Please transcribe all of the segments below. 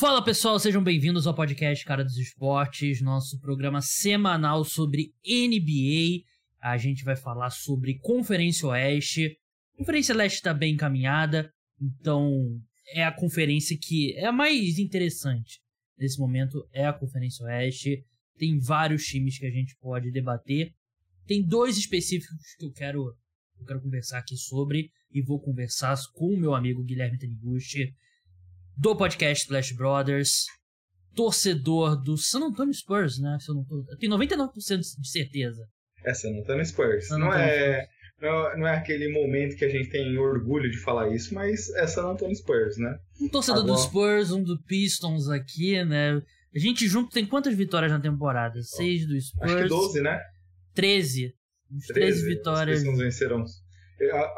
Fala pessoal, sejam bem-vindos ao podcast Cara dos Esportes, nosso programa semanal sobre NBA. A gente vai falar sobre Conferência Oeste. Conferência Leste está bem encaminhada, então é a conferência que é a mais interessante nesse momento é a Conferência Oeste. Tem vários times que a gente pode debater. Tem dois específicos que eu quero, eu quero conversar aqui sobre e vou conversar com o meu amigo Guilherme Taniguchi do podcast Splash Brothers, torcedor do San Antonio Spurs, né? Se eu, não tô, eu tenho 99% de certeza. É San Antonio Spurs. San Antonio não, é, não, não, é aquele momento que a gente tem orgulho de falar isso, mas é San Antonio Spurs, né? Um torcedor Agora... do Spurs, um do Pistons aqui, né? A gente junto tem quantas vitórias na temporada? Seis do Spurs. Acho que 12, né? 13. 13, 13 vitórias. Os Pistons venceram.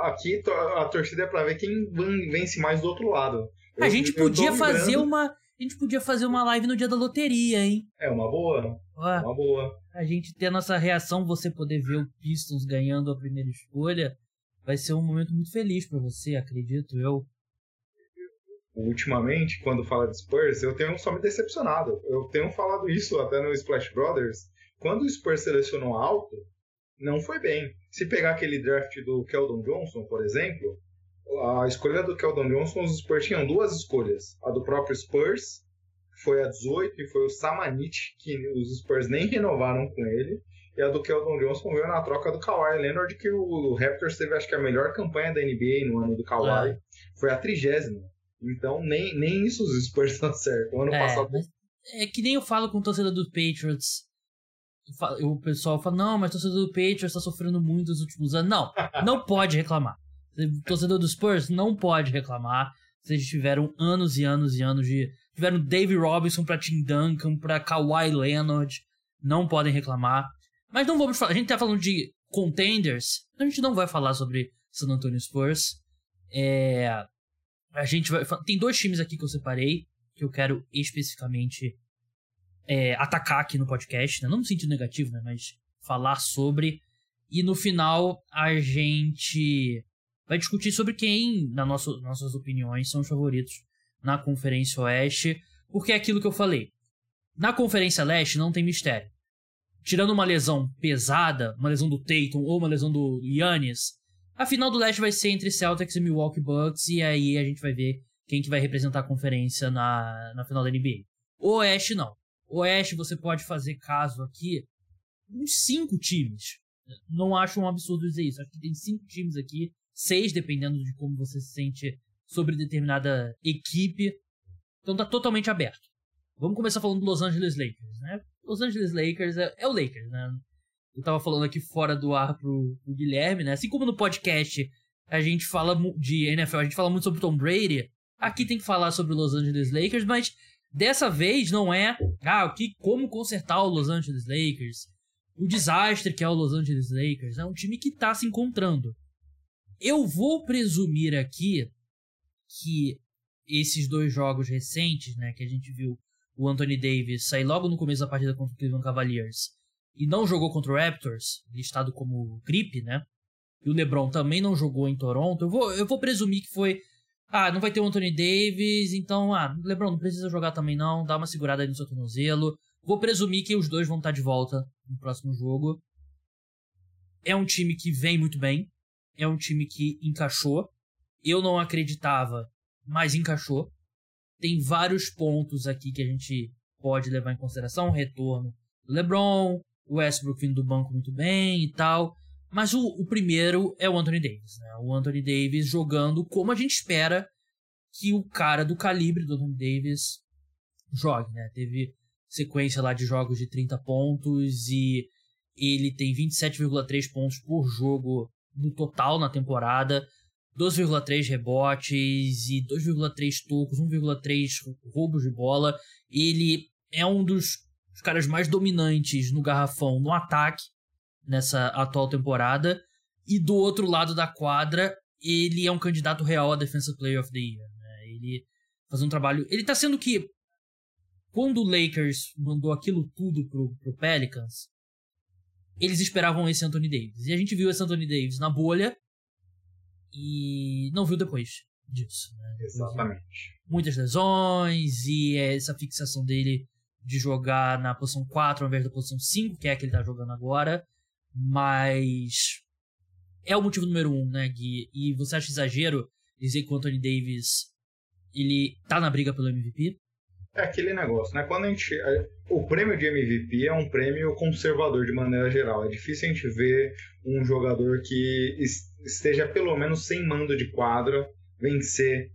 Aqui a torcida é pra ver quem vence mais do outro lado. A gente podia fazer uma. A gente podia fazer uma live no dia da loteria, hein? É uma boa. uma boa. A gente ter a nossa reação, você poder ver o Pistons ganhando a primeira escolha, vai ser um momento muito feliz para você, acredito eu. Ultimamente, quando fala de Spurs, eu tenho só me decepcionado. Eu tenho falado isso até no Splash Brothers. Quando o Spurs selecionou alto, não foi bem. Se pegar aquele draft do Keldon Johnson, por exemplo, a escolha do Keldon Johnson, os Spurs tinham duas escolhas. A do próprio Spurs, que foi a 18, e foi o Samanit, que os Spurs nem renovaram com ele. E a do Keldon Johnson veio na troca do Kawhi Leonard, que o Raptors teve, acho que, a melhor campanha da NBA no ano do Kawhi. É. Foi a trigésima. Então, nem, nem isso os Spurs estão certo. O ano é, passado... É que nem eu falo com o torcedor do Patriots. O pessoal fala, não, mas o torcedor do Patriots está sofrendo muito nos últimos anos. Não, não pode reclamar. Torcedor do Spurs não pode reclamar. Vocês tiveram anos e anos e anos de. Tiveram Dave Robinson pra Tim Duncan, pra Kawhi Leonard. Não podem reclamar. Mas não vamos falar. A gente tá falando de contenders. A gente não vai falar sobre San Antonio Spurs. É. A gente vai. Tem dois times aqui que eu separei. Que eu quero especificamente é, atacar aqui no podcast. Né? Não no sentido negativo, né? Mas falar sobre. E no final a gente vai discutir sobre quem, na nossa, nossas opiniões, são os favoritos na Conferência Oeste, porque é aquilo que eu falei. Na Conferência Leste não tem mistério. Tirando uma lesão pesada, uma lesão do Tatum ou uma lesão do Yannis, a final do Leste vai ser entre Celtics e Milwaukee Bucks, e aí a gente vai ver quem que vai representar a conferência na, na final da NBA. Oeste não. Oeste você pode fazer caso aqui uns cinco times. Não acho um absurdo dizer isso. Acho que tem cinco times aqui seis, dependendo de como você se sente sobre determinada equipe. Então tá totalmente aberto. Vamos começar falando do Los Angeles Lakers, né? Los Angeles Lakers é, é o Lakers, né? Eu tava falando aqui fora do ar pro, pro, Guilherme, né? Assim como no podcast a gente fala de NFL, a gente fala muito sobre Tom Brady, aqui tem que falar sobre o Los Angeles Lakers, mas dessa vez não é, ah, o que, como consertar o Los Angeles Lakers, o desastre que é o Los Angeles Lakers, é um time que tá se encontrando. Eu vou presumir aqui que esses dois jogos recentes, né, que a gente viu o Anthony Davis sair logo no começo da partida contra o Cleveland Cavaliers e não jogou contra o Raptors, listado como gripe, né? E o LeBron também não jogou em Toronto. Eu vou, eu vou presumir que foi ah, não vai ter o Anthony Davis, então, ah, LeBron não precisa jogar também não, dá uma segurada aí no seu tornozelo. Vou presumir que os dois vão estar de volta no próximo jogo. É um time que vem muito bem, é um time que encaixou. Eu não acreditava, mas encaixou. Tem vários pontos aqui que a gente pode levar em consideração. O retorno do LeBron, o Westbrook vindo do banco muito bem e tal. Mas o, o primeiro é o Anthony Davis. Né? O Anthony Davis jogando como a gente espera que o cara do calibre do Anthony Davis jogue. Né? Teve sequência lá de jogos de 30 pontos e ele tem 27,3 pontos por jogo no total na temporada, 2,3 rebotes e 2,3 tocos, 1,3 roubos de bola. Ele é um dos, dos caras mais dominantes no garrafão no ataque nessa atual temporada. E do outro lado da quadra, ele é um candidato real a Defensive Player of the Year. Né? Ele faz um trabalho. Ele tá sendo que. Quando o Lakers mandou aquilo tudo pro, pro Pelicans, eles esperavam esse Anthony Davis. E a gente viu esse Anthony Davis na bolha e não viu depois. disso. Né? Exatamente. Muitas lesões e essa fixação dele de jogar na posição 4 ao invés da posição 5, que é a que ele tá jogando agora. Mas é o motivo número um, né, Gui? E você acha exagero dizer que o Anthony Davis ele tá na briga pelo MVP? É aquele negócio, né? Quando a gente. O prêmio de MVP é um prêmio conservador de maneira geral. É difícil a gente ver um jogador que esteja pelo menos sem mando de quadra vencer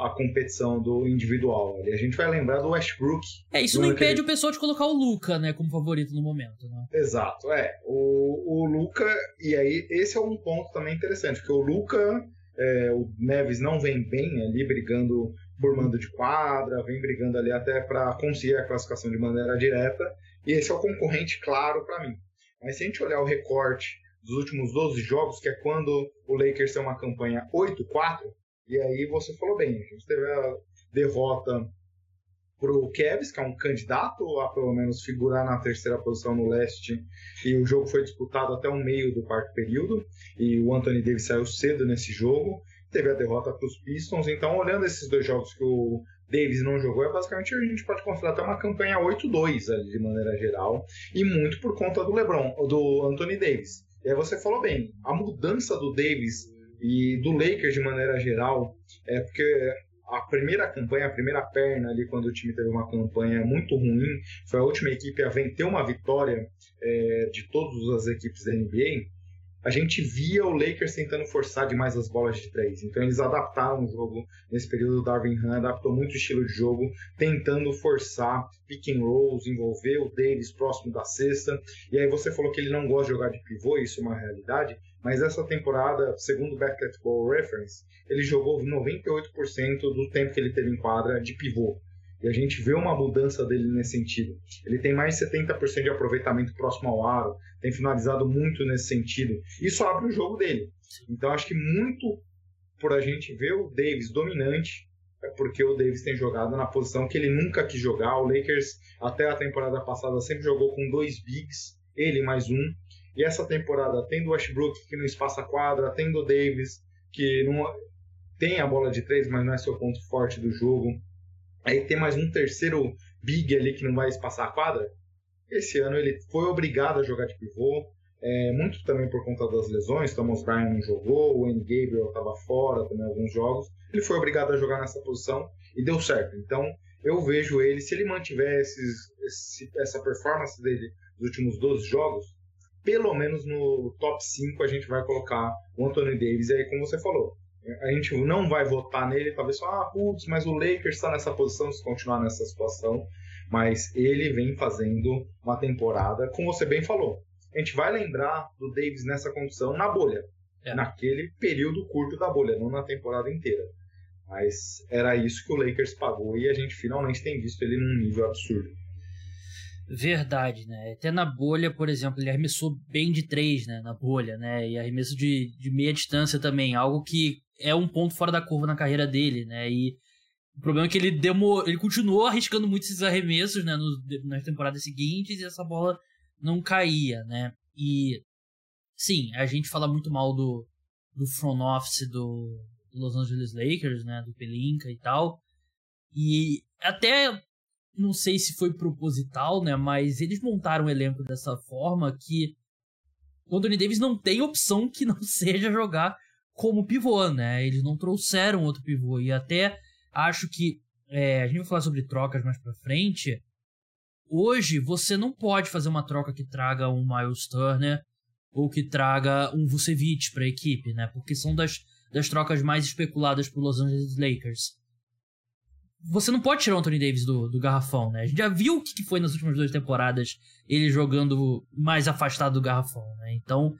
a competição do individual. A gente vai lembrar do Westbrook. É, isso não impede ele... o pessoal de colocar o Luca, né, como favorito no momento, né? Exato, é. O, o Luca, e aí esse é um ponto também interessante, porque o Luca, é, o Neves não vem bem ali brigando por mando de quadra, vem brigando ali até para conseguir a classificação de maneira direta, e esse é o concorrente claro para mim. Mas se a gente olhar o recorte dos últimos 12 jogos, que é quando o Lakers tem uma campanha 8-4, e aí você falou bem, a gente teve a derrota para o Cavs, que é um candidato a pelo menos figurar na terceira posição no leste, e o jogo foi disputado até o meio do quarto período, e o Anthony Davis saiu cedo nesse jogo, teve a derrota para os Pistons, então olhando esses dois jogos que o Davis não jogou, é basicamente a gente pode considerar até uma campanha 8-2 de maneira geral, e muito por conta do LeBron, do Anthony Davis. E aí você falou bem, a mudança do Davis e do Lakers de maneira geral, é porque a primeira campanha, a primeira perna ali, quando o time teve uma campanha muito ruim, foi a última equipe a vencer uma vitória é, de todas as equipes da NBA a gente via o Lakers tentando forçar demais as bolas de três. Então eles adaptaram o jogo nesse período. O Darvin Ham adaptou muito o estilo de jogo, tentando forçar pick and rolls, envolver o Davis próximo da cesta. E aí você falou que ele não gosta de jogar de pivô, isso é uma realidade. Mas essa temporada, segundo o Basketball Reference, ele jogou 98% do tempo que ele teve em quadra de pivô. E a gente vê uma mudança dele nesse sentido. Ele tem mais de 70% de aproveitamento próximo ao aro, tem finalizado muito nesse sentido. Isso abre o jogo dele. Então acho que muito por a gente ver o Davis dominante é porque o Davis tem jogado na posição que ele nunca quis jogar. O Lakers, até a temporada passada, sempre jogou com dois bigs, ele mais um. E essa temporada, tendo o Westbrook que não espaça quadra, tendo o Davis que não tem a bola de três, mas não é seu ponto forte do jogo Aí tem mais um terceiro big ali que não vai espaçar a quadra. Esse ano ele foi obrigado a jogar de pivô, é, muito também por conta das lesões. Thomas Bryan não jogou, o Wayne Gabriel estava fora também alguns jogos. Ele foi obrigado a jogar nessa posição e deu certo. Então eu vejo ele, se ele mantiver esses, esse, essa performance dele nos últimos 12 jogos, pelo menos no top 5 a gente vai colocar o Anthony Davis. Aí, como você falou, a gente não vai votar nele, talvez só, ah, putz, mas o Lakers está nessa posição, se continuar nessa situação. Mas ele vem fazendo uma temporada, como você bem falou. A gente vai lembrar do Davis nessa condição na bolha. É. Naquele período curto da bolha, não na temporada inteira. Mas era isso que o Lakers pagou e a gente finalmente tem visto ele num nível absurdo. Verdade, né? Até na bolha, por exemplo, ele arremessou bem de três, né? Na bolha, né? E arremesso de, de meia distância também, algo que é um ponto fora da curva na carreira dele, né? E o problema é que ele demorou, ele continuou arriscando muito esses arremessos, né? No, nas temporadas seguintes e essa bola não caía, né? E sim, a gente fala muito mal do, do front office do Los Angeles Lakers, né? Do Pelinka e tal. E até não sei se foi proposital, né? Mas eles montaram o elenco dessa forma que o Anthony Davis não tem opção que não seja jogar como pivô, né? Eles não trouxeram outro pivô. E até acho que é, a gente vai falar sobre trocas mais pra frente. Hoje você não pode fazer uma troca que traga um Miles Turner ou que traga um Vucevic para a equipe, né? Porque são das, das trocas mais especuladas pro Los Angeles Lakers você não pode tirar o Anthony Davis do, do garrafão, né? A gente já viu o que foi nas últimas duas temporadas ele jogando mais afastado do garrafão, né? Então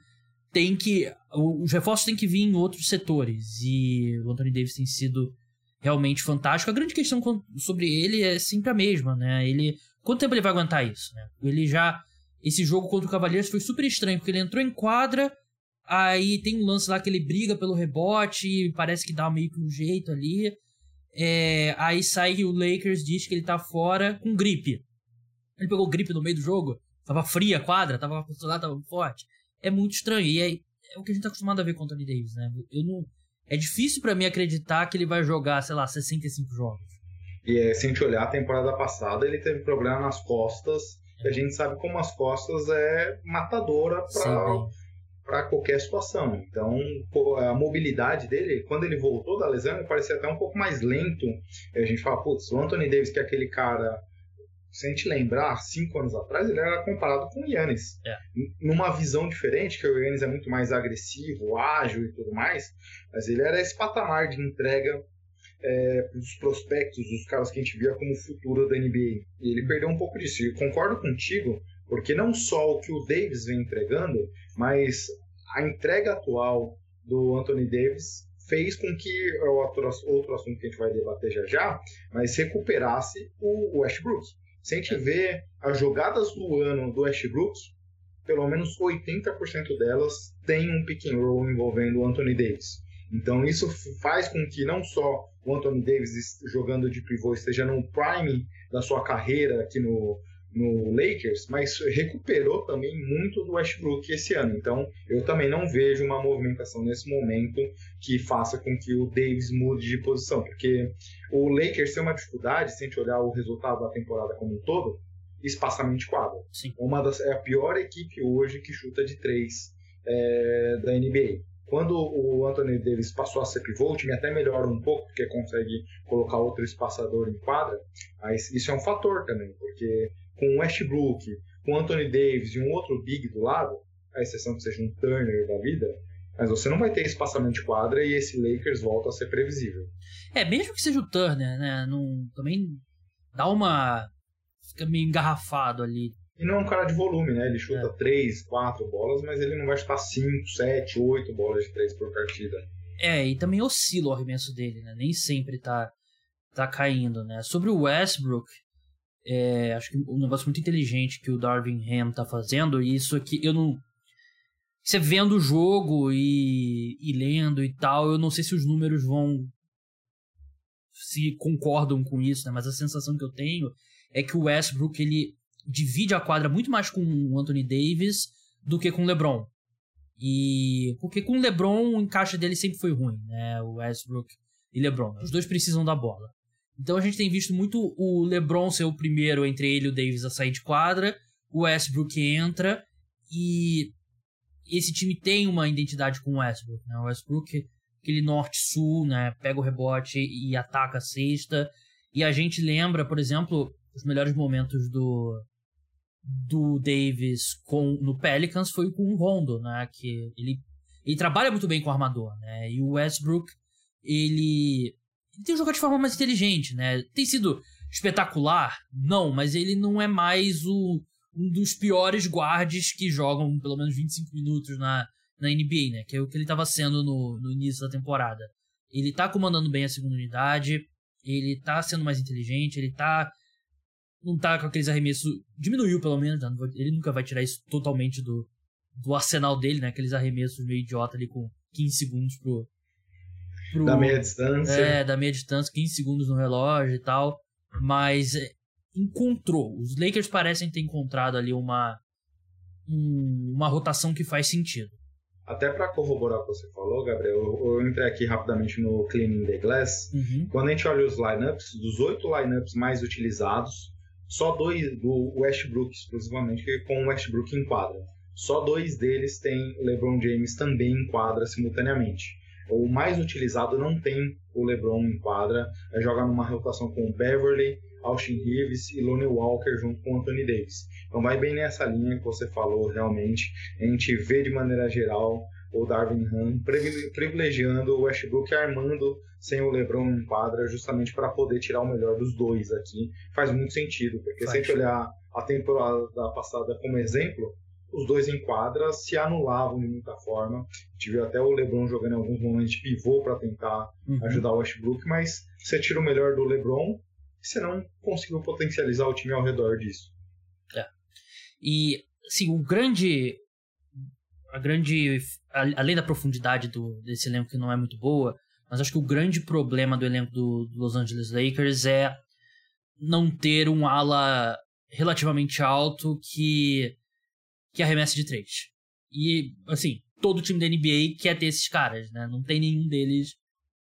tem que. Os reforços têm que vir em outros setores. E o Anthony Davis tem sido realmente fantástico. A grande questão sobre ele é sempre a mesma, né? Ele. Quanto tempo ele vai aguentar isso, né? Ele já. Esse jogo contra o Cavaleiros foi super estranho, porque ele entrou em quadra, aí tem um lance lá que ele briga pelo rebote, parece que dá meio que um jeito ali. É, aí sai o Lakers diz que ele tá fora com gripe. Ele pegou gripe no meio do jogo, tava fria a quadra, tava lá, tava forte. É muito estranho. E é, é o que a gente tá acostumado a ver com o Anthony Davis, né? Eu não, é difícil para mim acreditar que ele vai jogar, sei lá, 65 jogos. E é, se a gente olhar a temporada passada, ele teve problema nas costas. E a gente sabe como as costas é matadora para qualquer situação. Então, a mobilidade dele, quando ele voltou da lesão, ele parecia até um pouco mais lento. E a gente fala, putz, o Anthony Davis, que é aquele cara se a gente lembrar, cinco anos atrás, ele era comparado com o Yannis. É. Numa visão diferente, que o Yannis é muito mais agressivo, ágil e tudo mais, mas ele era esse patamar de entrega é, dos prospectos, dos caras que a gente via como futuro da NBA. E ele perdeu um pouco disso. E concordo contigo, porque não só o que o Davis vem entregando, mas a entrega atual do Anthony Davis fez com que é outro, outro assunto que a gente vai debater já já, mas recuperasse o Westbrook. Se a gente vê as jogadas do ano do Westbrook, pelo menos 80% delas tem um pick and roll envolvendo o Anthony Davis. Então isso faz com que não só o Anthony Davis jogando de pivô esteja no prime da sua carreira aqui no, no Lakers, mas recuperou também muito do Westbrook esse ano. Então, eu também não vejo uma movimentação nesse momento que faça com que o Davis mude de posição, porque o Lakers tem uma dificuldade, se a gente olhar o resultado da temporada como um todo, espaçamento de quadra. Sim. Uma das, é a pior equipe hoje que chuta de três é, da NBA. Quando o Anthony Davis passou a ser pivô, o time até melhora um pouco, porque consegue colocar outro espaçador em quadra, mas isso é um fator também, porque com o Westbrook, com o Anthony Davis e um outro big do lado, a exceção que seja um Turner da vida, mas você não vai ter espaçamento de quadra e esse Lakers volta a ser previsível. É, mesmo que seja o Turner, né? Não, também dá uma. fica meio engarrafado ali. E não é um cara de volume, né? Ele chuta é. 3, 4 bolas, mas ele não vai chutar 5, 7, 8 bolas de 3 por partida. É, e também oscila o arremesso dele, né? Nem sempre tá, tá caindo, né? Sobre o Westbrook, é, acho que um negócio muito inteligente que o Darwin Ham tá fazendo, e isso aqui eu não. Você vendo o jogo e, e lendo e tal, eu não sei se os números vão. se concordam com isso, né? Mas a sensação que eu tenho é que o Westbrook ele divide a quadra muito mais com o Anthony Davis do que com o LeBron. E porque com o LeBron o encaixe dele sempre foi ruim, né? O Westbrook e LeBron, os dois precisam da bola. Então a gente tem visto muito o LeBron ser o primeiro entre ele e o Davis a sair de quadra, o Westbrook entra e esse time tem uma identidade com o Westbrook, né? O Westbrook aquele norte-sul, né? Pega o rebote e ataca a cesta. E a gente lembra, por exemplo, os melhores momentos do do Davis com no Pelicans foi com o Rondo, né? Que ele ele trabalha muito bem com o armador, né? E o Westbrook ele tem jogado de forma mais inteligente, né? Tem sido espetacular? Não, mas ele não é mais o, um dos piores guardes que jogam pelo menos 25 minutos na, na NBA, né? Que é o que ele estava sendo no, no início da temporada. Ele tá comandando bem a segunda unidade, ele tá sendo mais inteligente, ele tá. Não tá com aqueles arremessos. Diminuiu, pelo menos, né? ele nunca vai tirar isso totalmente do, do arsenal dele, né? Aqueles arremessos meio idiota ali com 15 segundos pro, pro, da meia distância. É, da meia distância, 15 segundos no relógio e tal. Mas é, encontrou. Os Lakers parecem ter encontrado ali uma, um, uma rotação que faz sentido. Até para corroborar o que você falou, Gabriel, eu, eu, entrei aqui rapidamente no Cleaning the Glass. Uhum. Quando a gente olha os lineups, dos oito lineups mais utilizados, só dois do Westbrook exclusivamente, com o Westbrook em quadra. Só dois deles têm LeBron James também em quadra simultaneamente o mais utilizado não tem o LeBron em quadra, é jogar numa rotação com Beverly, Austin Reeves e Lonnie Walker junto com Anthony Davis. Então vai bem nessa linha que você falou realmente. A gente vê de maneira geral o Darvin Ham privilegiando o Westbrook armando sem o LeBron em quadra justamente para poder tirar o melhor dos dois aqui. Faz muito sentido, porque Faz. se a gente olhar a temporada passada como exemplo, os dois em quadra se anulavam de muita forma. Tive até o LeBron jogando em alguns momentos de pivô para tentar uhum. ajudar o Westbrook, mas você tira o melhor do LeBron e você não conseguiu potencializar o time ao redor disso. É. E, assim, o grande. A grande. Além da profundidade do, desse elenco que não é muito boa, mas acho que o grande problema do elenco do, do Los Angeles Lakers é não ter um ala relativamente alto que que arremessa de três. E, assim, todo time da NBA quer ter esses caras, né? Não tem nenhum deles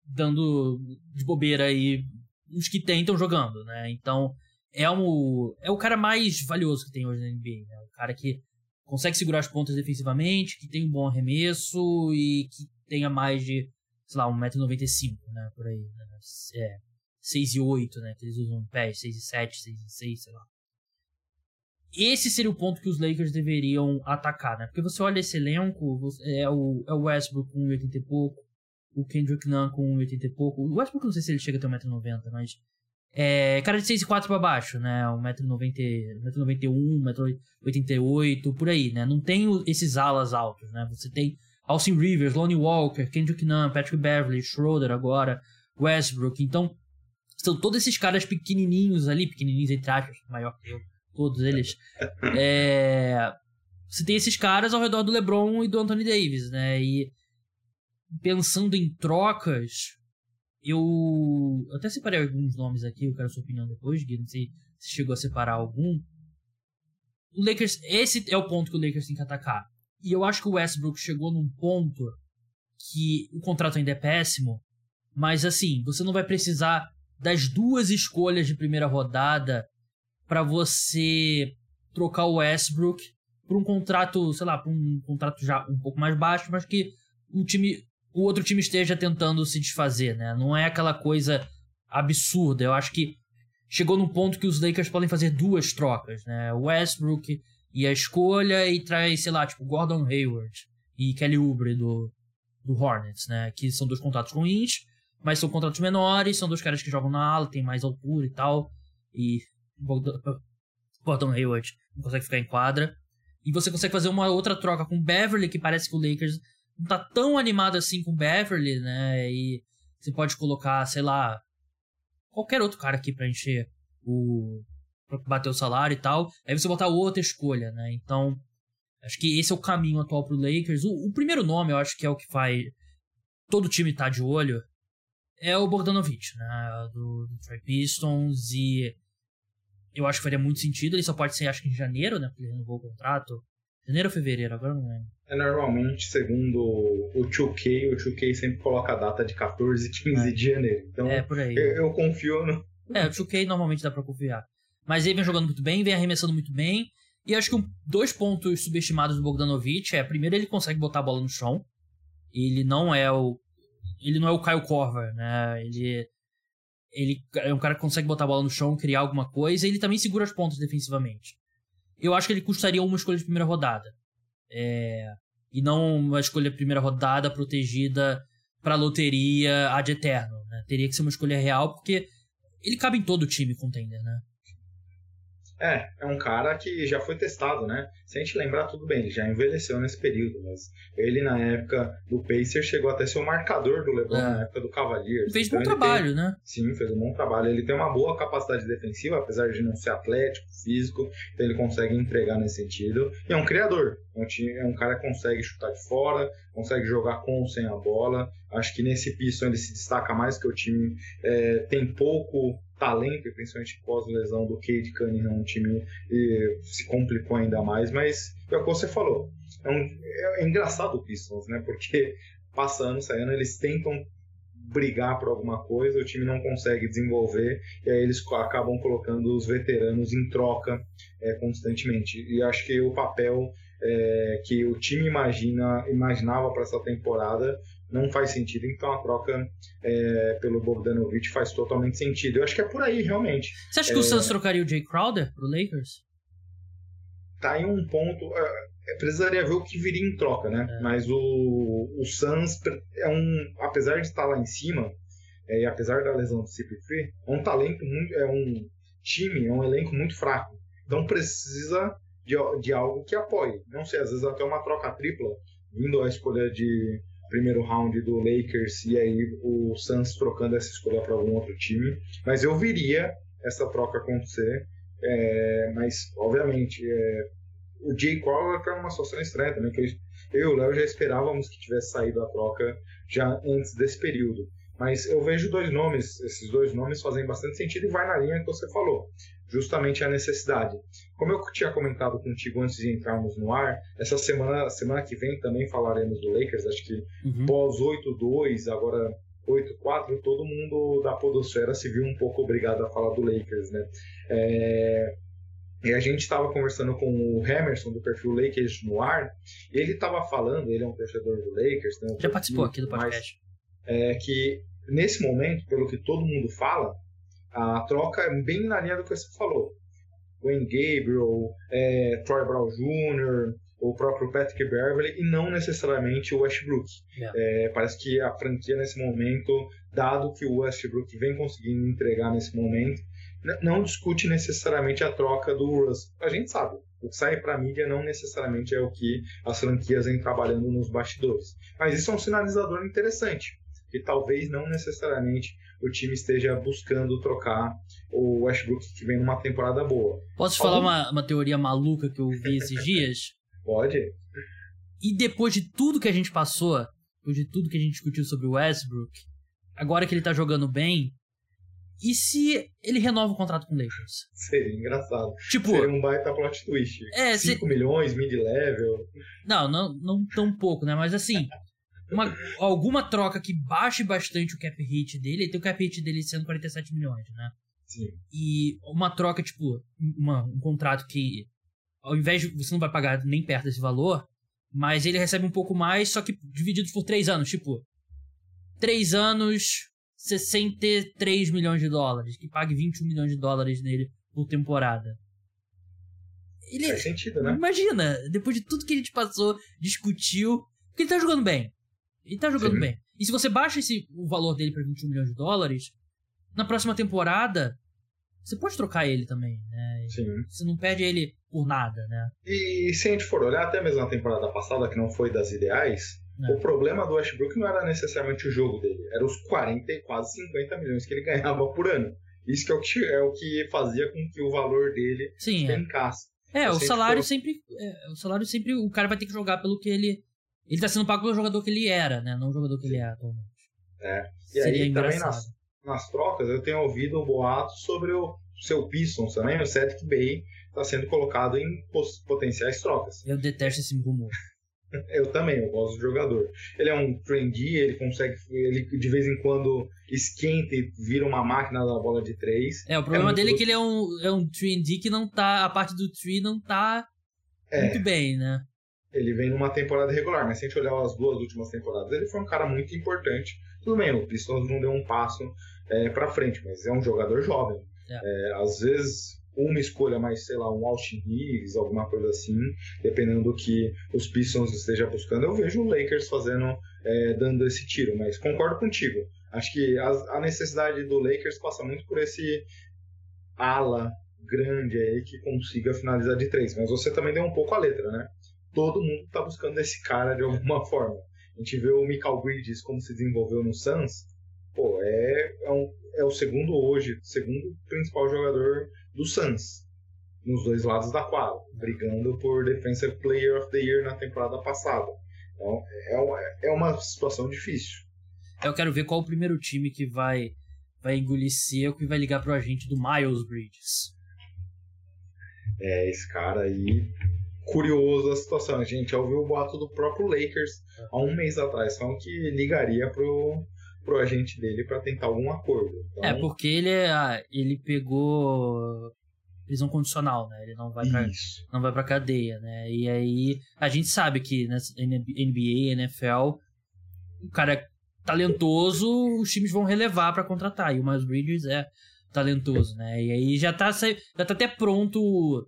dando de bobeira aí. Os que tem estão jogando, né? Então, é, um, é o cara mais valioso que tem hoje na NBA, né? O cara que consegue segurar as pontas defensivamente, que tem um bom arremesso e que tenha mais de, sei lá, 1,95m, né? Por aí. Né? É, 6 e 8, né? Que eles usam pés, 6 e 7, 6 e 6, sei lá. Esse seria o ponto que os Lakers deveriam atacar, né? Porque você olha esse elenco, é o, é o Westbrook com 1,80 e pouco, o Kendrick Nunn com 1,80 e pouco. O Westbrook não sei se ele chega a ter 1,90m, mas é, cara de 6 e 4 pra baixo, né? 1,91m, 1,88m, por aí, né? Não tem esses alas altos, né? Você tem Austin Rivers, Lonnie Walker, Kendrick Nunn, Patrick Beverly, Schroeder agora, Westbrook. Então, são todos esses caras pequenininhos ali, pequenininhos entre aspas, maior que eu, todos eles. É, você tem esses caras ao redor do LeBron e do Anthony Davis, né? E pensando em trocas, eu, até separei alguns nomes aqui, eu quero a sua opinião depois, Gui, não sei se chegou a separar algum. O Lakers, esse é o ponto que o Lakers tem que atacar. E eu acho que o Westbrook chegou num ponto que o contrato ainda é péssimo, mas assim, você não vai precisar das duas escolhas de primeira rodada para você trocar o Westbrook por um contrato, sei lá, por um contrato já um pouco mais baixo, mas que o time o outro time esteja tentando se desfazer, né? Não é aquela coisa absurda. Eu acho que chegou num ponto que os Lakers podem fazer duas trocas, né? Westbrook e a escolha e traz, sei lá, tipo Gordon Hayward e Kelly Oubre do, do Hornets, né? Que são dois contratos ruins, mas são contratos menores, são dois caras que jogam na ala, tem mais altura e tal. E Gordon Hayward não consegue ficar em quadra. E você consegue fazer uma outra troca com Beverly, que parece que o Lakers não tá tão animado assim com Beverly, né? E você pode colocar, sei lá, qualquer outro cara aqui pra encher o. pra bater o salário e tal. Aí você botar outra escolha, né? Então, acho que esse é o caminho atual pro Lakers. O, o primeiro nome, eu acho que é o que faz. Todo time tá de olho. É o Bogdanovich, né? Do, do Troy Pistons. E eu acho que faria muito sentido. Ele só pode ser, acho que em janeiro, né? Porque ele renovou o contrato. Janeiro ou fevereiro, agora não lembro. É normalmente, segundo o 2K, o 2K sempre coloca a data de 14 e 15 é. de janeiro. Então, é, por aí. Eu, eu, confio no. É, o 2K normalmente dá pra confiar. Mas ele vem jogando muito bem, vem arremessando muito bem. E acho que um, dois pontos subestimados do Bogdanovich é, primeiro, ele consegue botar a bola no chão. Ele não é o. Ele não é o Kyle Korver, né? Ele. Ele é um cara que consegue botar a bola no chão, criar alguma coisa, e ele também segura as pontas defensivamente eu acho que ele custaria uma escolha de primeira rodada. É, e não uma escolha de primeira rodada protegida para loteria ad eterno. Né? Teria que ser uma escolha real, porque ele cabe em todo time contender, né? É, é um cara que já foi testado, né? Se a gente lembrar, tudo bem, ele já envelheceu nesse período, mas ele na época do Pacer chegou até ser o marcador do LeBron é. na época do Cavaliers. Fez então, bom trabalho, tem... né? Sim, fez um bom trabalho. Ele tem uma boa capacidade defensiva, apesar de não ser atlético, físico, então ele consegue entregar nesse sentido. E é um criador, é um, time, é um cara que consegue chutar de fora, consegue jogar com ou sem a bola. Acho que nesse piso ele se destaca mais que o time é, tem pouco talento, principalmente pós-lesão do Cade Cunningham, um time se complicou ainda mais, mas é o que você falou. É, um, é engraçado o Pistons, né? Porque passando, saindo, eles tentam brigar por alguma coisa, o time não consegue desenvolver, e aí eles acabam colocando os veteranos em troca é, constantemente. E acho que o papel é, que o time imagina, imaginava para essa temporada não faz sentido, então a troca é, pelo Bogdanovich faz totalmente sentido. Eu acho que é por aí, realmente. Você acha que o é, Suns trocaria o Jay Crowder pro Lakers? Tá em um ponto. É, precisaria ver o que viria em troca, né? É. Mas o, o Suns é um. Apesar de estar lá em cima, é, e apesar da lesão do CP3, é um talento muito. É um time, é um elenco muito fraco. Então precisa de, de algo que apoie. Não sei, às vezes até uma troca tripla, vindo a escolha de primeiro round do Lakers e aí o Suns trocando essa escolha para algum outro time. Mas eu viria essa troca acontecer. É, mas, obviamente, é, o Jay Crowder é uma situação estranha também, que eu, eu e o Léo já esperávamos que tivesse saído a troca já antes desse período. Mas eu vejo dois nomes, esses dois nomes fazem bastante sentido e vai na linha que você falou. Justamente a necessidade. Como eu tinha comentado contigo antes de entrarmos no ar, essa semana, semana que vem também falaremos do Lakers, acho que uhum. pós 8-2, agora 8-4, todo mundo da podosfera se viu um pouco obrigado a falar do Lakers, né? É... E a gente estava conversando com o Emerson do perfil Lakers no ar, e ele estava falando, ele é um torcedor do Lakers, né? Já participou aqui do podcast. Mas, é, que nesse momento, pelo que todo mundo fala, a troca é bem na linha do que você falou. Wayne Gabriel, é, Troy Brown Jr., o próprio Patrick Beverly e não necessariamente o Westbrook. É, parece que a franquia nesse momento, dado que o Westbrook vem conseguindo entregar nesse momento, não discute necessariamente a troca do Russ. A gente sabe, o que sai para a mídia não necessariamente é o que as franquias vêm trabalhando nos bastidores. Mas isso é um sinalizador interessante, que talvez não necessariamente o time esteja buscando trocar o Westbrook que vem numa temporada boa. Posso te falar uma, uma teoria maluca que eu vi esses dias? Pode. E depois de tudo que a gente passou, depois de tudo que a gente discutiu sobre o Westbrook, agora que ele tá jogando bem, e se ele renova o contrato com o Lakers? Seria engraçado. Tipo, Seria um baita plot twist. É, 5 se... milhões, mid-level. Não, não, não tão pouco, né? Mas assim, uma, alguma troca que baixe bastante o cap hit dele, ele tem o cap hit dele sendo 47 milhões, né? Sim. E uma troca, tipo, uma, um contrato que ao invés de você não vai pagar nem perto desse valor, mas ele recebe um pouco mais, só que dividido por três anos, tipo, três anos, 63 milhões de dólares, que pague 21 milhões de dólares nele por temporada. Ele, Faz sentido, né? Imagina, depois de tudo que a gente passou, discutiu, porque ele tá jogando bem. Ele tá jogando Sim. bem. E se você baixa esse, o valor dele para 21 milhões de dólares, na próxima temporada, você pode trocar ele também, né? Sim. Você não perde ele por nada, né? E se a gente for olhar até mesmo na temporada passada, que não foi das ideais, é. o problema do Westbrook não era necessariamente o jogo dele, era os 40 e quase 50 milhões que ele ganhava por ano. Isso que é o que, é o que fazia com que o valor dele Sim, é. É, o salário for... sempre. É, o salário sempre. O cara vai ter que jogar pelo que ele. Ele tá sendo pago pelo jogador que ele era, né? Não o jogador que ele é atualmente. É. E Seria aí engraçado. também nas, nas trocas, eu tenho ouvido um boato sobre o seu Pistons também, o Cedric Bay, está sendo colocado em potenciais trocas. Eu detesto esse rumor. eu também, eu gosto do jogador. Ele é um trendy, ele consegue, ele de vez em quando esquenta e vira uma máquina da bola de três. É, o problema é dele é que ele é um, é um trendy que não tá, a parte do tree não tá é. muito bem, né? Ele vem numa temporada regular, mas se a gente olhar as duas últimas temporadas, ele foi um cara muito importante. Tudo bem, o Pistons não deu um passo é, para frente, mas é um jogador jovem. É. É, às vezes uma escolha mais, sei lá, um Austin Reeves, alguma coisa assim, dependendo do que os Pistons estejam buscando. Eu vejo o Lakers fazendo, é, dando esse tiro, mas concordo contigo. Acho que a, a, necessidade do Lakers passa muito por esse ala grande aí que consiga finalizar de três. Mas você também deu um pouco a letra, né? Todo mundo está buscando esse cara de alguma forma. A gente vê o Michael Bridges como se desenvolveu no Suns. Pô, é, é, um, é o segundo hoje, segundo principal jogador do Suns, nos dois lados da quadra, brigando por Defensive Player of the Year na temporada passada. Então, é uma, é uma situação difícil. Eu quero ver qual o primeiro time que vai, vai engolir seco e vai ligar pro agente do Miles Bridges. É, esse cara aí. Curioso a situação. A gente já ouviu o boato do próprio Lakers há um mês atrás, falando que ligaria pro, pro agente dele para tentar algum acordo. Então... É, porque ele, é, ele pegou prisão condicional, né? Ele não vai pra, Isso. não vai pra cadeia, né? E aí a gente sabe que na NBA, NFL, o cara é talentoso, os times vão relevar para contratar. E o Miles Bridges é talentoso, né? E aí já tá, já tá até pronto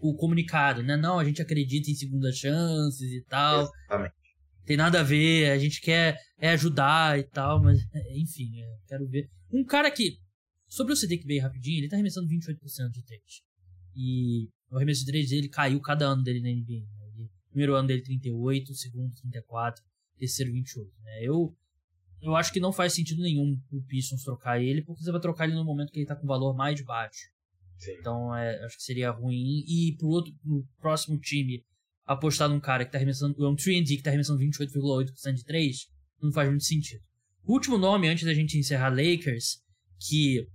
o, comunicado, né? Não, a gente acredita em segundas chances e tal. Exatamente tem nada a ver, a gente quer é ajudar e tal, mas é, enfim, é, quero ver. Um cara que, sobre o Cedric Bay rapidinho, ele tá arremessando 28% de 3. E o arremesso de 3 dele caiu cada ano dele na NBA. Né? Ele, primeiro ano dele 38, segundo 34, terceiro 28. Né? Eu, eu acho que não faz sentido nenhum o Pistons trocar ele, porque você vai trocar ele no momento que ele tá com valor mais baixo. Sim. Então é, acho que seria ruim. E pro, outro, pro próximo time apostar num cara que tá arremessando. É um 3D que tá arremessando 28,8% de 3, não faz muito sentido. O último nome, antes da gente encerrar Lakers, que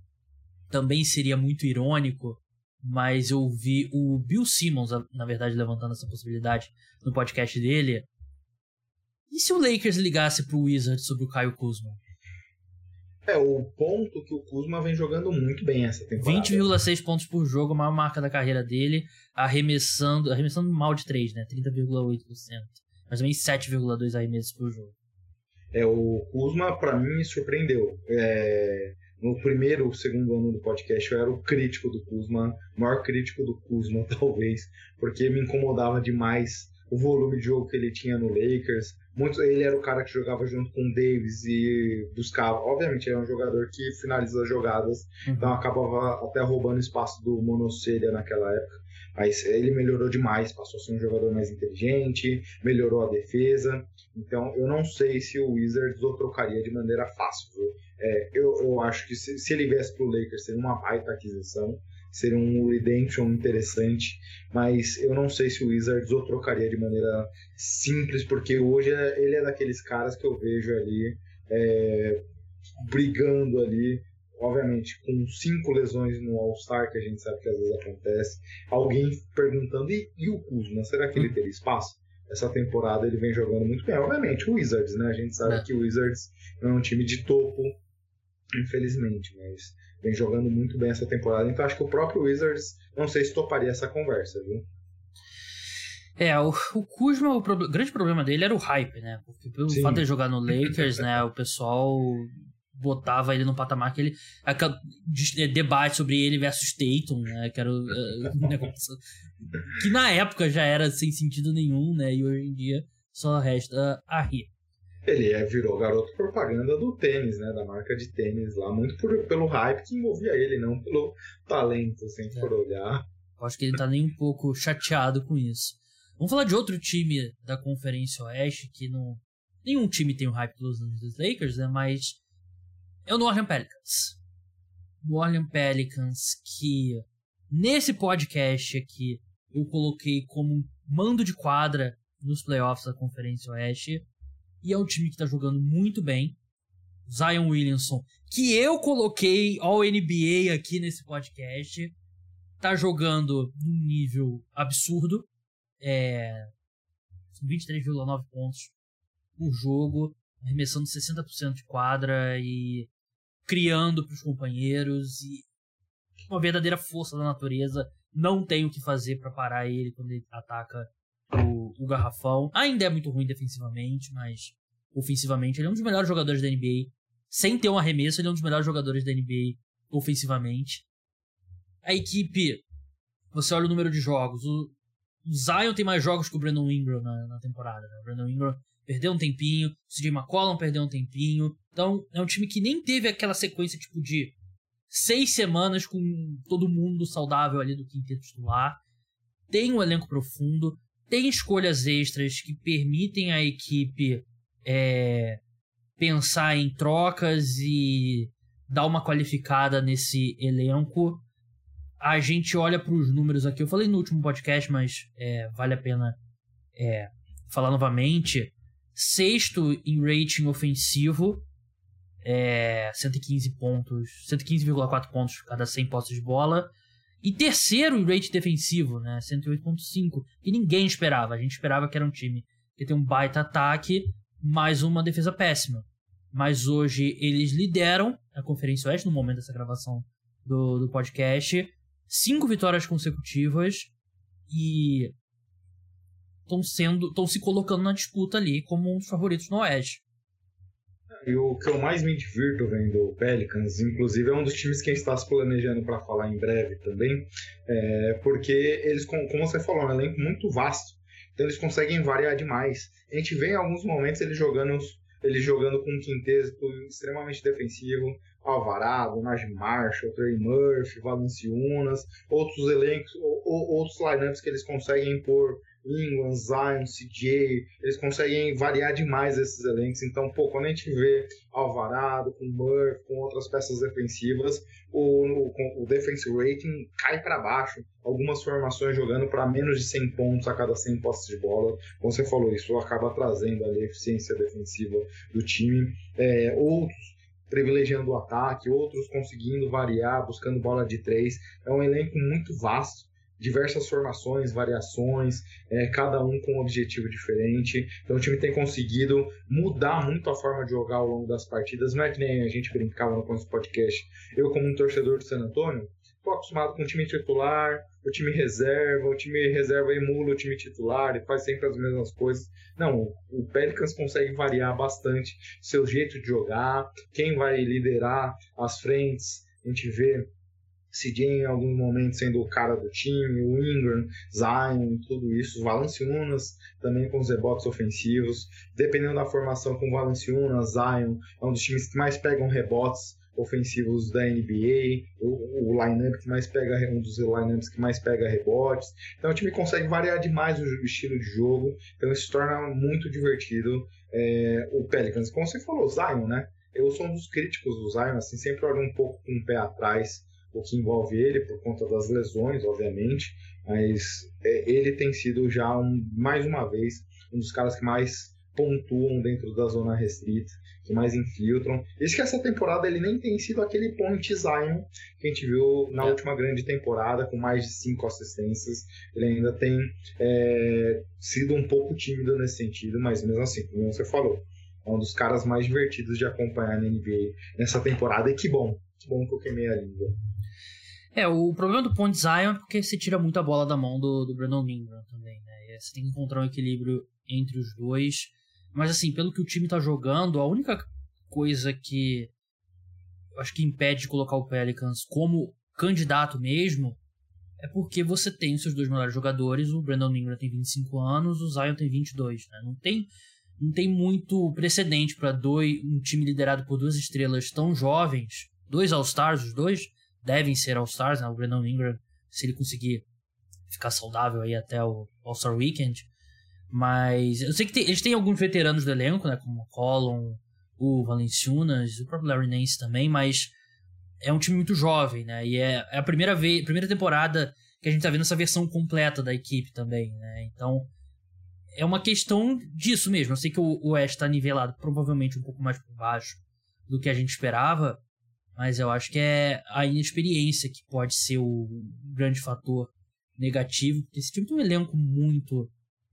também seria muito irônico, mas eu vi o Bill Simmons, na verdade, levantando essa possibilidade no podcast dele. E se o Lakers ligasse pro Wizards sobre o Caio Kuzma? É, o ponto que o Kuzma vem jogando muito bem essa temporada. 20,6 pontos por jogo, a maior marca da carreira dele, arremessando, arremessando mal de 3, né? 30,8%. Mas também 7,2 arremessos por jogo. É, o Kuzma, para mim, me surpreendeu. É, no primeiro, segundo ano do podcast, eu era o crítico do Kuzma, o maior crítico do Kuzma, talvez, porque me incomodava demais o volume de jogo que ele tinha no Lakers. Muito, ele era o cara que jogava junto com o Davis e buscava. Obviamente, ele é um jogador que finaliza jogadas, uhum. então acabava até roubando espaço do Monocelha naquela época. Mas ele melhorou demais, passou a ser um jogador mais inteligente, melhorou a defesa. Então eu não sei se o Wizards o trocaria de maneira fácil. É, eu, eu acho que se, se ele viesse para o Lakers seria uma baita aquisição seria um redemption interessante, mas eu não sei se o Wizards o trocaria de maneira simples, porque hoje é, ele é daqueles caras que eu vejo ali é, brigando ali, obviamente com cinco lesões no All-Star, que a gente sabe que às vezes acontece, alguém perguntando, e, e o Kuzma, será que ele teria espaço? Essa temporada ele vem jogando muito bem. Obviamente, o Wizards, né? A gente sabe é. que o Wizards não é um time de topo, infelizmente, mas vem jogando muito bem essa temporada. Então acho que o próprio Wizards, não sei se toparia essa conversa, viu? É, o, o Kuzma, o pro, grande problema dele era o hype, né? Porque pelo Sim. fato de jogar no Lakers, né, o pessoal botava ele no patamar que ele. Aquele é, debate sobre ele versus Tatum, né? Que era o, uh, negócio. Que na época já era sem sentido nenhum, né? E hoje em dia só resta a rir. Ele é, virou garoto propaganda do tênis, né? Da marca de tênis lá, muito por, pelo hype que envolvia ele, não pelo talento, se a gente é. for olhar. Acho que ele tá nem um pouco chateado com isso. Vamos falar de outro time da Conferência Oeste, que não. Nenhum time tem o hype dos Lakers, né? Mas. É o New Orleans Pelicans. New Orleans Pelicans, que nesse podcast aqui eu coloquei como mando de quadra nos playoffs da Conferência Oeste e é um time que tá jogando muito bem. Zion Williamson, que eu coloquei ao NBA aqui nesse podcast, tá jogando num nível absurdo. É, 23,9 pontos por jogo, arremessando 60% de quadra e criando para os companheiros e uma verdadeira força da natureza. Não tem o que fazer para parar ele quando ele ataca o, garrafão. Ainda é muito ruim defensivamente, mas ofensivamente ele é um dos melhores jogadores da NBA. Sem ter um arremesso, ele é um dos melhores jogadores da NBA ofensivamente. A equipe, você olha o número de jogos. O Zion tem mais jogos que o Brandon Ingram na, na temporada. Né? O Brandon Ingram perdeu um tempinho, o CJ McCollum perdeu um tempinho. Então, é um time que nem teve aquela sequência tipo de seis semanas com todo mundo saudável ali do quinteto titular. Tem um elenco profundo, tem escolhas extras que permitem a equipe é, pensar em trocas e dar uma qualificada nesse elenco. A gente olha para os números aqui. Eu falei no último podcast, mas é, vale a pena é, falar novamente. Sexto em rating ofensivo, é, 115 pontos, 115,4 pontos cada 100 postos de bola. E terceiro em rate defensivo, né? 108.5, que ninguém esperava. A gente esperava que era um time que tem um baita ataque, mais uma defesa péssima. Mas hoje eles lideram a Conferência Oeste no momento dessa gravação do, do podcast. Cinco vitórias consecutivas e estão sendo estão se colocando na disputa ali como um dos favoritos no Oeste. E o que eu mais me divirto vendo o Pelicans, inclusive é um dos times que a gente está se planejando para falar em breve também, é porque eles, como você falou, é um elenco muito vasto. Então eles conseguem variar demais. A gente vê em alguns momentos eles jogando, eles jogando com um quinteto extremamente defensivo, Alvarado, Najee Marshall, Trey Murphy, Valenciunas, outros elencos, ou, ou, outros lineups que eles conseguem pôr Ingram, Zion, CJ, eles conseguem variar demais esses elencos. Então, pô, quando a gente vê Alvarado com Murphy, com outras peças defensivas, o, o, o defensive rating cai para baixo. Algumas formações jogando para menos de 100 pontos a cada 100 postes de bola. Como você falou, isso acaba trazendo ali a eficiência defensiva do time. É, outros privilegiando o ataque, outros conseguindo variar, buscando bola de três. É um elenco muito vasto, diversas formações, variações, é, cada um com um objetivo diferente. Então o time tem conseguido mudar muito a forma de jogar ao longo das partidas. Não é que nem a gente brincava no nosso podcast. Eu, como um torcedor do San Antonio, estou acostumado com o time titular, o time reserva, o time reserva emula o time titular e faz sempre as mesmas coisas. Não, o Pelicans consegue variar bastante seu jeito de jogar, quem vai liderar as frentes. A gente vê CJ em algum momento sendo o cara do time, o Ingram, Zion, tudo isso, Valanciunas também com os rebotes ofensivos, dependendo da formação com Valanciunas, Zion, é um dos times que mais pegam rebotes ofensivos da NBA, o, o lineup que mais pega um dos lineups que mais pega rebotes. Então o time consegue variar demais o, estilo de jogo, então isso torna muito divertido é, o Pelicans. Como você falou, Zion, né? Eu sou um dos críticos do Zion, assim, sempre olho um pouco com o pé atrás o que envolve ele por conta das lesões, obviamente, mas é, ele tem sido já um, mais uma vez um dos caras que mais pontuam dentro da zona restrita, que mais infiltram. Isso que essa temporada ele nem tem sido aquele point Zion que a gente viu na é. última grande temporada, com mais de cinco assistências. Ele ainda tem é, sido um pouco tímido nesse sentido, mas mesmo assim, como você falou, é um dos caras mais divertidos de acompanhar na NBA nessa temporada. E que bom, que bom que eu queimei a língua. É, o problema do Point Zion é porque você tira muita bola da mão do, do Brandon Ingram também, né? Você tem que encontrar um equilíbrio entre os dois. Mas assim, pelo que o time tá jogando, a única coisa que eu acho que impede de colocar o Pelicans como candidato mesmo é porque você tem os seus dois melhores jogadores, o Brandon Ingram tem 25 anos, o Zion tem 22, né? Não tem não tem muito precedente para um time liderado por duas estrelas tão jovens, dois All-Stars os dois, devem ser All-Stars, né? O Brandon Ingram, se ele conseguir ficar saudável aí até o All-Star Weekend. Mas eu sei que tem, eles têm alguns veteranos do elenco, né? Como o Colin, o Valenciunas, o próprio Larry Nance também, mas é um time muito jovem, né? E é, é a primeira vez, primeira temporada que a gente tá vendo essa versão completa da equipe também, né? Então é uma questão disso mesmo. Eu sei que o, West tá nivelado provavelmente um pouco mais por baixo do que a gente esperava, mas eu acho que é a inexperiência que pode ser o grande fator negativo, porque esse time tem um elenco muito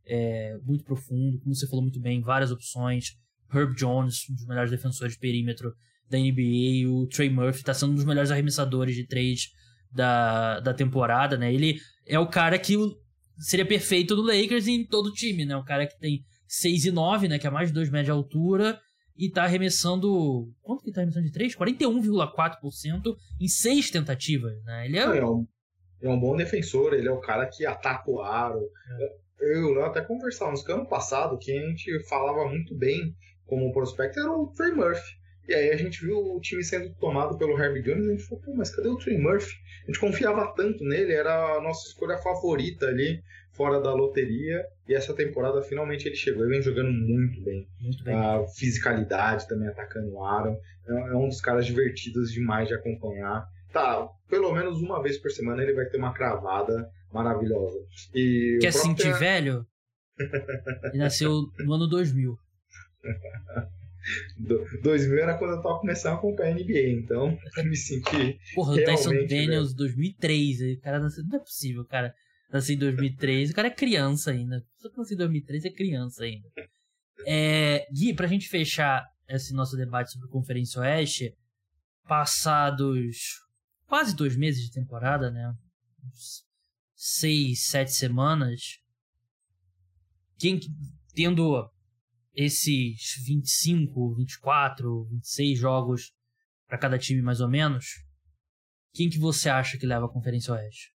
é, muito profundo, como você falou muito bem, várias opções. Herb Jones, um dos melhores defensores de perímetro da NBA, o Trey Murphy está sendo um dos melhores arremessadores de três da, da temporada, né? Ele é o cara que seria perfeito do Lakers em todo o time, né? O cara que tem 6 e 9, né? Que é mais de 2 metros de altura, e tá arremessando. Quanto que tá arremessando de 3? 41,4% em 6 tentativas, né? Ele é... é, um, é um bom defensor, ele é o cara que ataca o aro. É. Eu, eu até conversávamos que ano passado, quem a gente falava muito bem como prospecto era o Trey Murphy. E aí a gente viu o time sendo tomado pelo Herb Jones e a gente falou, pô, mas cadê o Trey Murphy? A gente confiava tanto nele, era a nossa escolha favorita ali fora da loteria e essa temporada finalmente ele chegou. Ele vem jogando muito bem. Muito bem. A fisicalidade também atacando o Aaron. É, é um dos caras divertidos demais de acompanhar. Tá, pelo menos uma vez por semana ele vai ter uma cravada maravilhosa. E Quer próprio... sentir velho? Ele nasceu no ano 2000. 2000 era quando eu tava começando a acompanhar a NBA, então eu me senti. Porra, o Tyson Daniels velho. 2003, o cara nasceu. Não é possível, cara nasci em 2003, o cara é criança ainda. Só que nasci em 2003 é criança ainda. É, Gui, pra gente fechar esse nosso debate sobre Conferência Oeste, passados quase dois meses de temporada, né? Seis, sete semanas. Quem tendo esses 25, 24, 26 jogos para cada time mais ou menos, quem que você acha que leva a Conferência Oeste?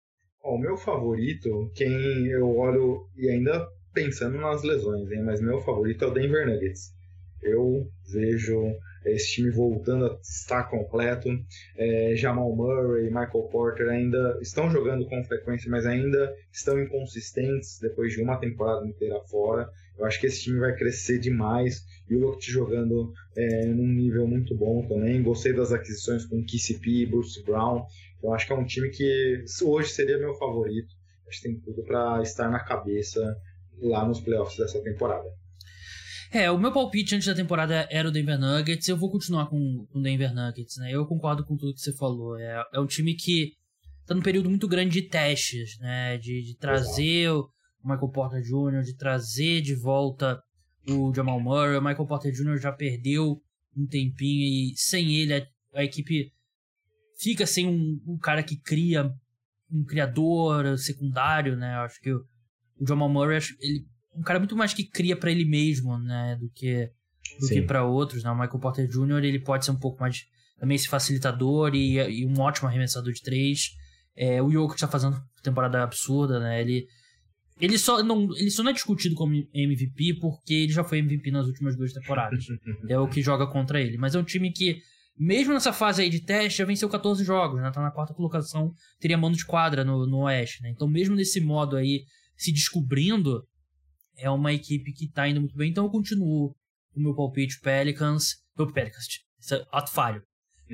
O meu favorito, quem eu olho e ainda pensando nas lesões, hein, mas meu favorito é o Denver Nuggets. Eu vejo esse time voltando a estar completo. É, Jamal Murray Michael Porter ainda estão jogando com frequência, mas ainda estão inconsistentes depois de uma temporada inteira fora. Eu acho que esse time vai crescer demais. E o Jokic jogando é, num nível muito bom também. Gostei das aquisições com KCP e Bruce Brown. Eu acho que é um time que hoje seria meu favorito. Acho que tem tudo para estar na cabeça lá nos playoffs dessa temporada. É, o meu palpite antes da temporada era o Denver Nuggets. Eu vou continuar com o Denver Nuggets, né? Eu concordo com tudo que você falou. É, é um time que tá num período muito grande de testes, né? De, de trazer Exato. o Michael Porter Jr., de trazer de volta o Jamal Murray. O Michael Porter Jr. já perdeu um tempinho e sem ele a, a equipe fica sem um, um, cara que cria, um criador secundário, né? Eu acho que o, o Jamal Murray, ele um cara muito mais que cria para ele mesmo, né? Do que, do que para outros, né? O Michael Porter Jr., ele pode ser um pouco mais também esse facilitador e, e um ótimo arremessador de três. É, o Jokic tá fazendo temporada absurda, né? Ele, ele, só não, ele só não é discutido como MVP porque ele já foi MVP nas últimas duas temporadas. é o que joga contra ele. Mas é um time que, mesmo nessa fase aí de teste, já venceu 14 jogos, né? Tá na quarta colocação, teria mano de quadra no, no Oeste, né? Então, mesmo nesse modo aí, se descobrindo, é uma equipe que tá indo muito bem. Então, eu continuo o meu palpite Pelicans. Meu Pelicans, isso é ato falho.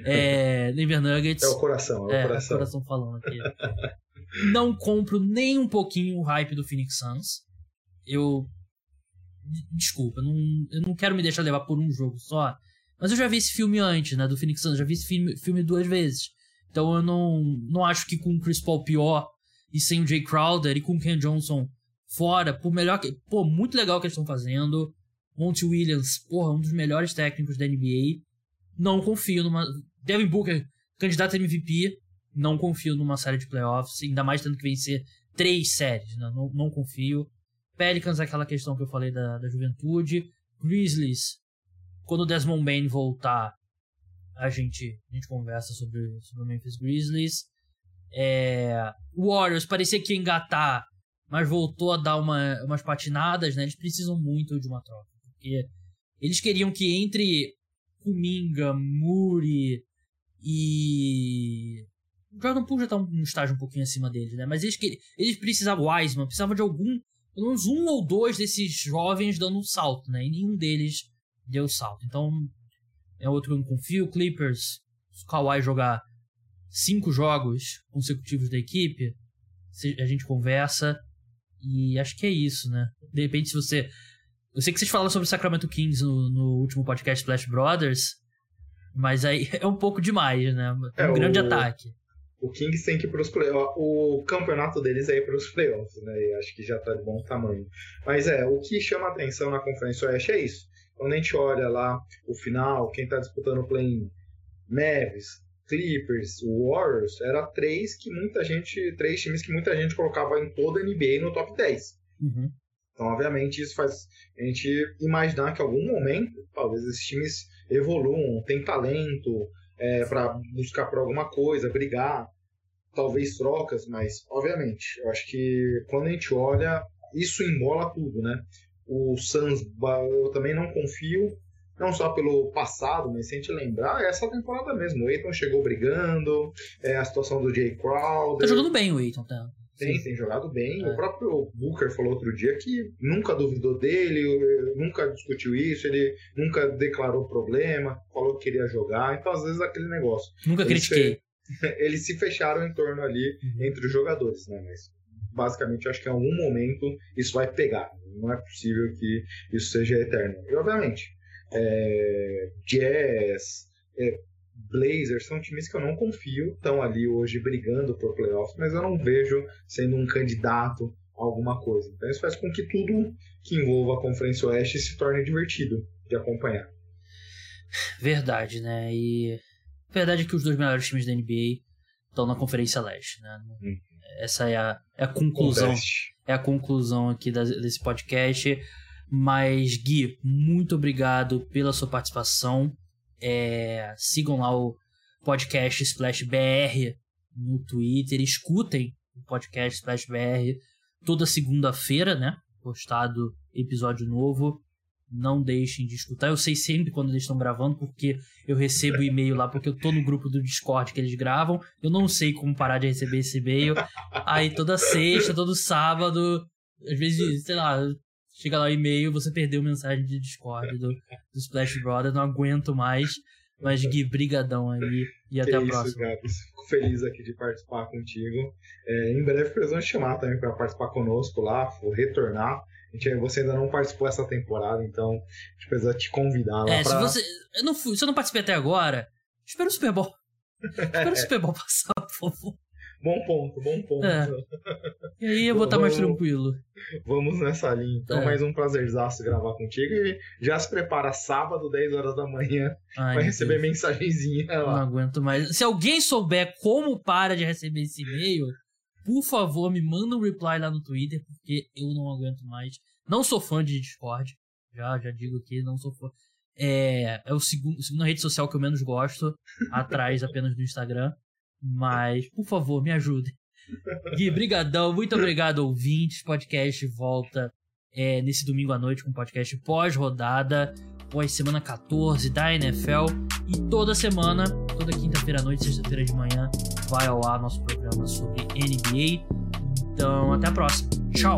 É, Denver Nuggets. É o coração, é o é, coração. É o coração falando aqui. não compro nem um pouquinho o hype do Phoenix Suns. Eu. Desculpa, não, eu não quero me deixar levar por um jogo só. Mas eu já vi esse filme antes, né? Do Phoenix Suns. Já vi esse filme, filme duas vezes. Então eu não, não acho que com o Chris Paul pior e sem o Jay Crowder e com o Ken Johnson fora, por melhor que. Pô, muito legal o que eles estão fazendo. Monty Williams, porra, um dos melhores técnicos da NBA. Não confio numa. Devin Booker, candidato a MVP. Não confio numa série de playoffs, ainda mais tendo que vencer três séries, né? não, não confio. Pelicans, aquela questão que eu falei da, da juventude. Grizzlies, quando o Desmond Bain voltar, a gente, a gente conversa sobre, sobre o Memphis Grizzlies. É, Warriors parecia que ia engatar, mas voltou a dar uma, umas patinadas, né? Eles precisam muito de uma troca. Porque eles queriam que entre Kuminga, Muri e. O Jordan Poole já tá um estágio um pouquinho acima deles, né? Mas eles, que, eles precisavam, Wiseman, precisavam de algum, pelo menos um ou dois desses jovens dando um salto, né? E nenhum deles deu salto. Então, é outro que eu não confio. Clippers, se o Kawhi jogar cinco jogos consecutivos da equipe, a gente conversa. E acho que é isso, né? De repente, se você eu sei que vocês falaram sobre o Sacramento Kings no, no último podcast Splash Brothers, mas aí é um pouco demais, né? É um grande ataque. O Kings tem que ir para os playoffs. O campeonato deles é ir para os playoffs, né? E acho que já está de bom tamanho. Mas é, o que chama atenção na Conferência Oeste é isso. Quando a gente olha lá o final, quem está disputando o play-in, Mavis, Clippers, Warriors, era três que muita gente, três times que muita gente colocava em toda a NBA no top 10. Uhum. Então, obviamente, isso faz a gente imaginar que em algum momento, talvez esses times evoluam, tem talento é, para buscar por alguma coisa, brigar, talvez trocas, mas, obviamente, eu acho que quando a gente olha, isso embola tudo, né? O Suns, eu também não confio, não só pelo passado, mas se a gente lembrar, é essa temporada mesmo. O Eiton chegou brigando, é, a situação do Jay Crowder. Tá jogando bem o Eiton, tá? Tem, tem jogado bem. É. O próprio Booker falou outro dia que nunca duvidou dele, nunca discutiu isso, ele nunca declarou problema, falou que queria jogar. Então, às vezes, aquele negócio. Nunca eles critiquei. Se, eles se fecharam em torno ali uhum. entre os jogadores, né? Mas basicamente acho que em algum momento isso vai pegar. Não é possível que isso seja eterno. E obviamente, é, Jazz, é, Blazers são times que eu não confio, estão ali hoje brigando por playoffs, mas eu não vejo sendo um candidato a alguma coisa. Então isso faz com que tudo que envolva a Conferência Oeste se torne divertido de acompanhar. Verdade, né? E verdade é que os dois melhores times da NBA estão na Conferência Leste, né? Hum. Essa é a, é a conclusão. É a conclusão aqui desse podcast. Mas, Gui, muito obrigado pela sua participação. É, sigam lá o podcast Splash BR no Twitter. Escutem o podcast Splash BR toda segunda-feira, né? Postado episódio novo. Não deixem de escutar. Eu sei sempre quando eles estão gravando, porque eu recebo e-mail lá, porque eu tô no grupo do Discord que eles gravam. Eu não sei como parar de receber esse e-mail. Aí toda sexta, todo sábado, às vezes, sei lá, chega lá o e-mail, você perdeu mensagem de Discord do, do Splash Brothers, não aguento mais. Mas Gui, brigadão aí e até que a isso, próxima. Fico feliz aqui de participar contigo. É, em breve te chamar também para participar conosco lá, retornar. Gente, você ainda não participou dessa temporada, então a gente precisa te convidar lá É, pra... se você. Eu não fui, se eu não participei até agora, espera o Super Bowl. espera o Super Bowl passar, por favor. Bom ponto, bom ponto. É. E aí eu vou estar mais Vamos- tranquilo. Vamos nessa linha. Então, É. mais um prazerzaço gravar contigo. E já se prepara sábado, 10 horas da manhã, Ai, vai receber Deus. mensagenzinha Não lá. aguento mais. Se alguém souber como para de receber esse e-mail, por favor, me manda um reply lá no Twitter, porque eu não aguento mais. Não sou fã de Discord. Já, já digo aqui, não sou fã. É, é o segundo, a segunda rede social que eu menos gosto, atrás apenas do Instagram. Mas, por favor, me ajude. Gui, brigadão, muito obrigado, ouvintes. Podcast volta é, nesse domingo à noite com podcast pós-rodada, pós-semana 14 da NFL. E toda semana, toda quinta-feira à noite, sexta-feira de manhã, vai ao ar nosso programa sobre NBA. Então, até a próxima. Tchau!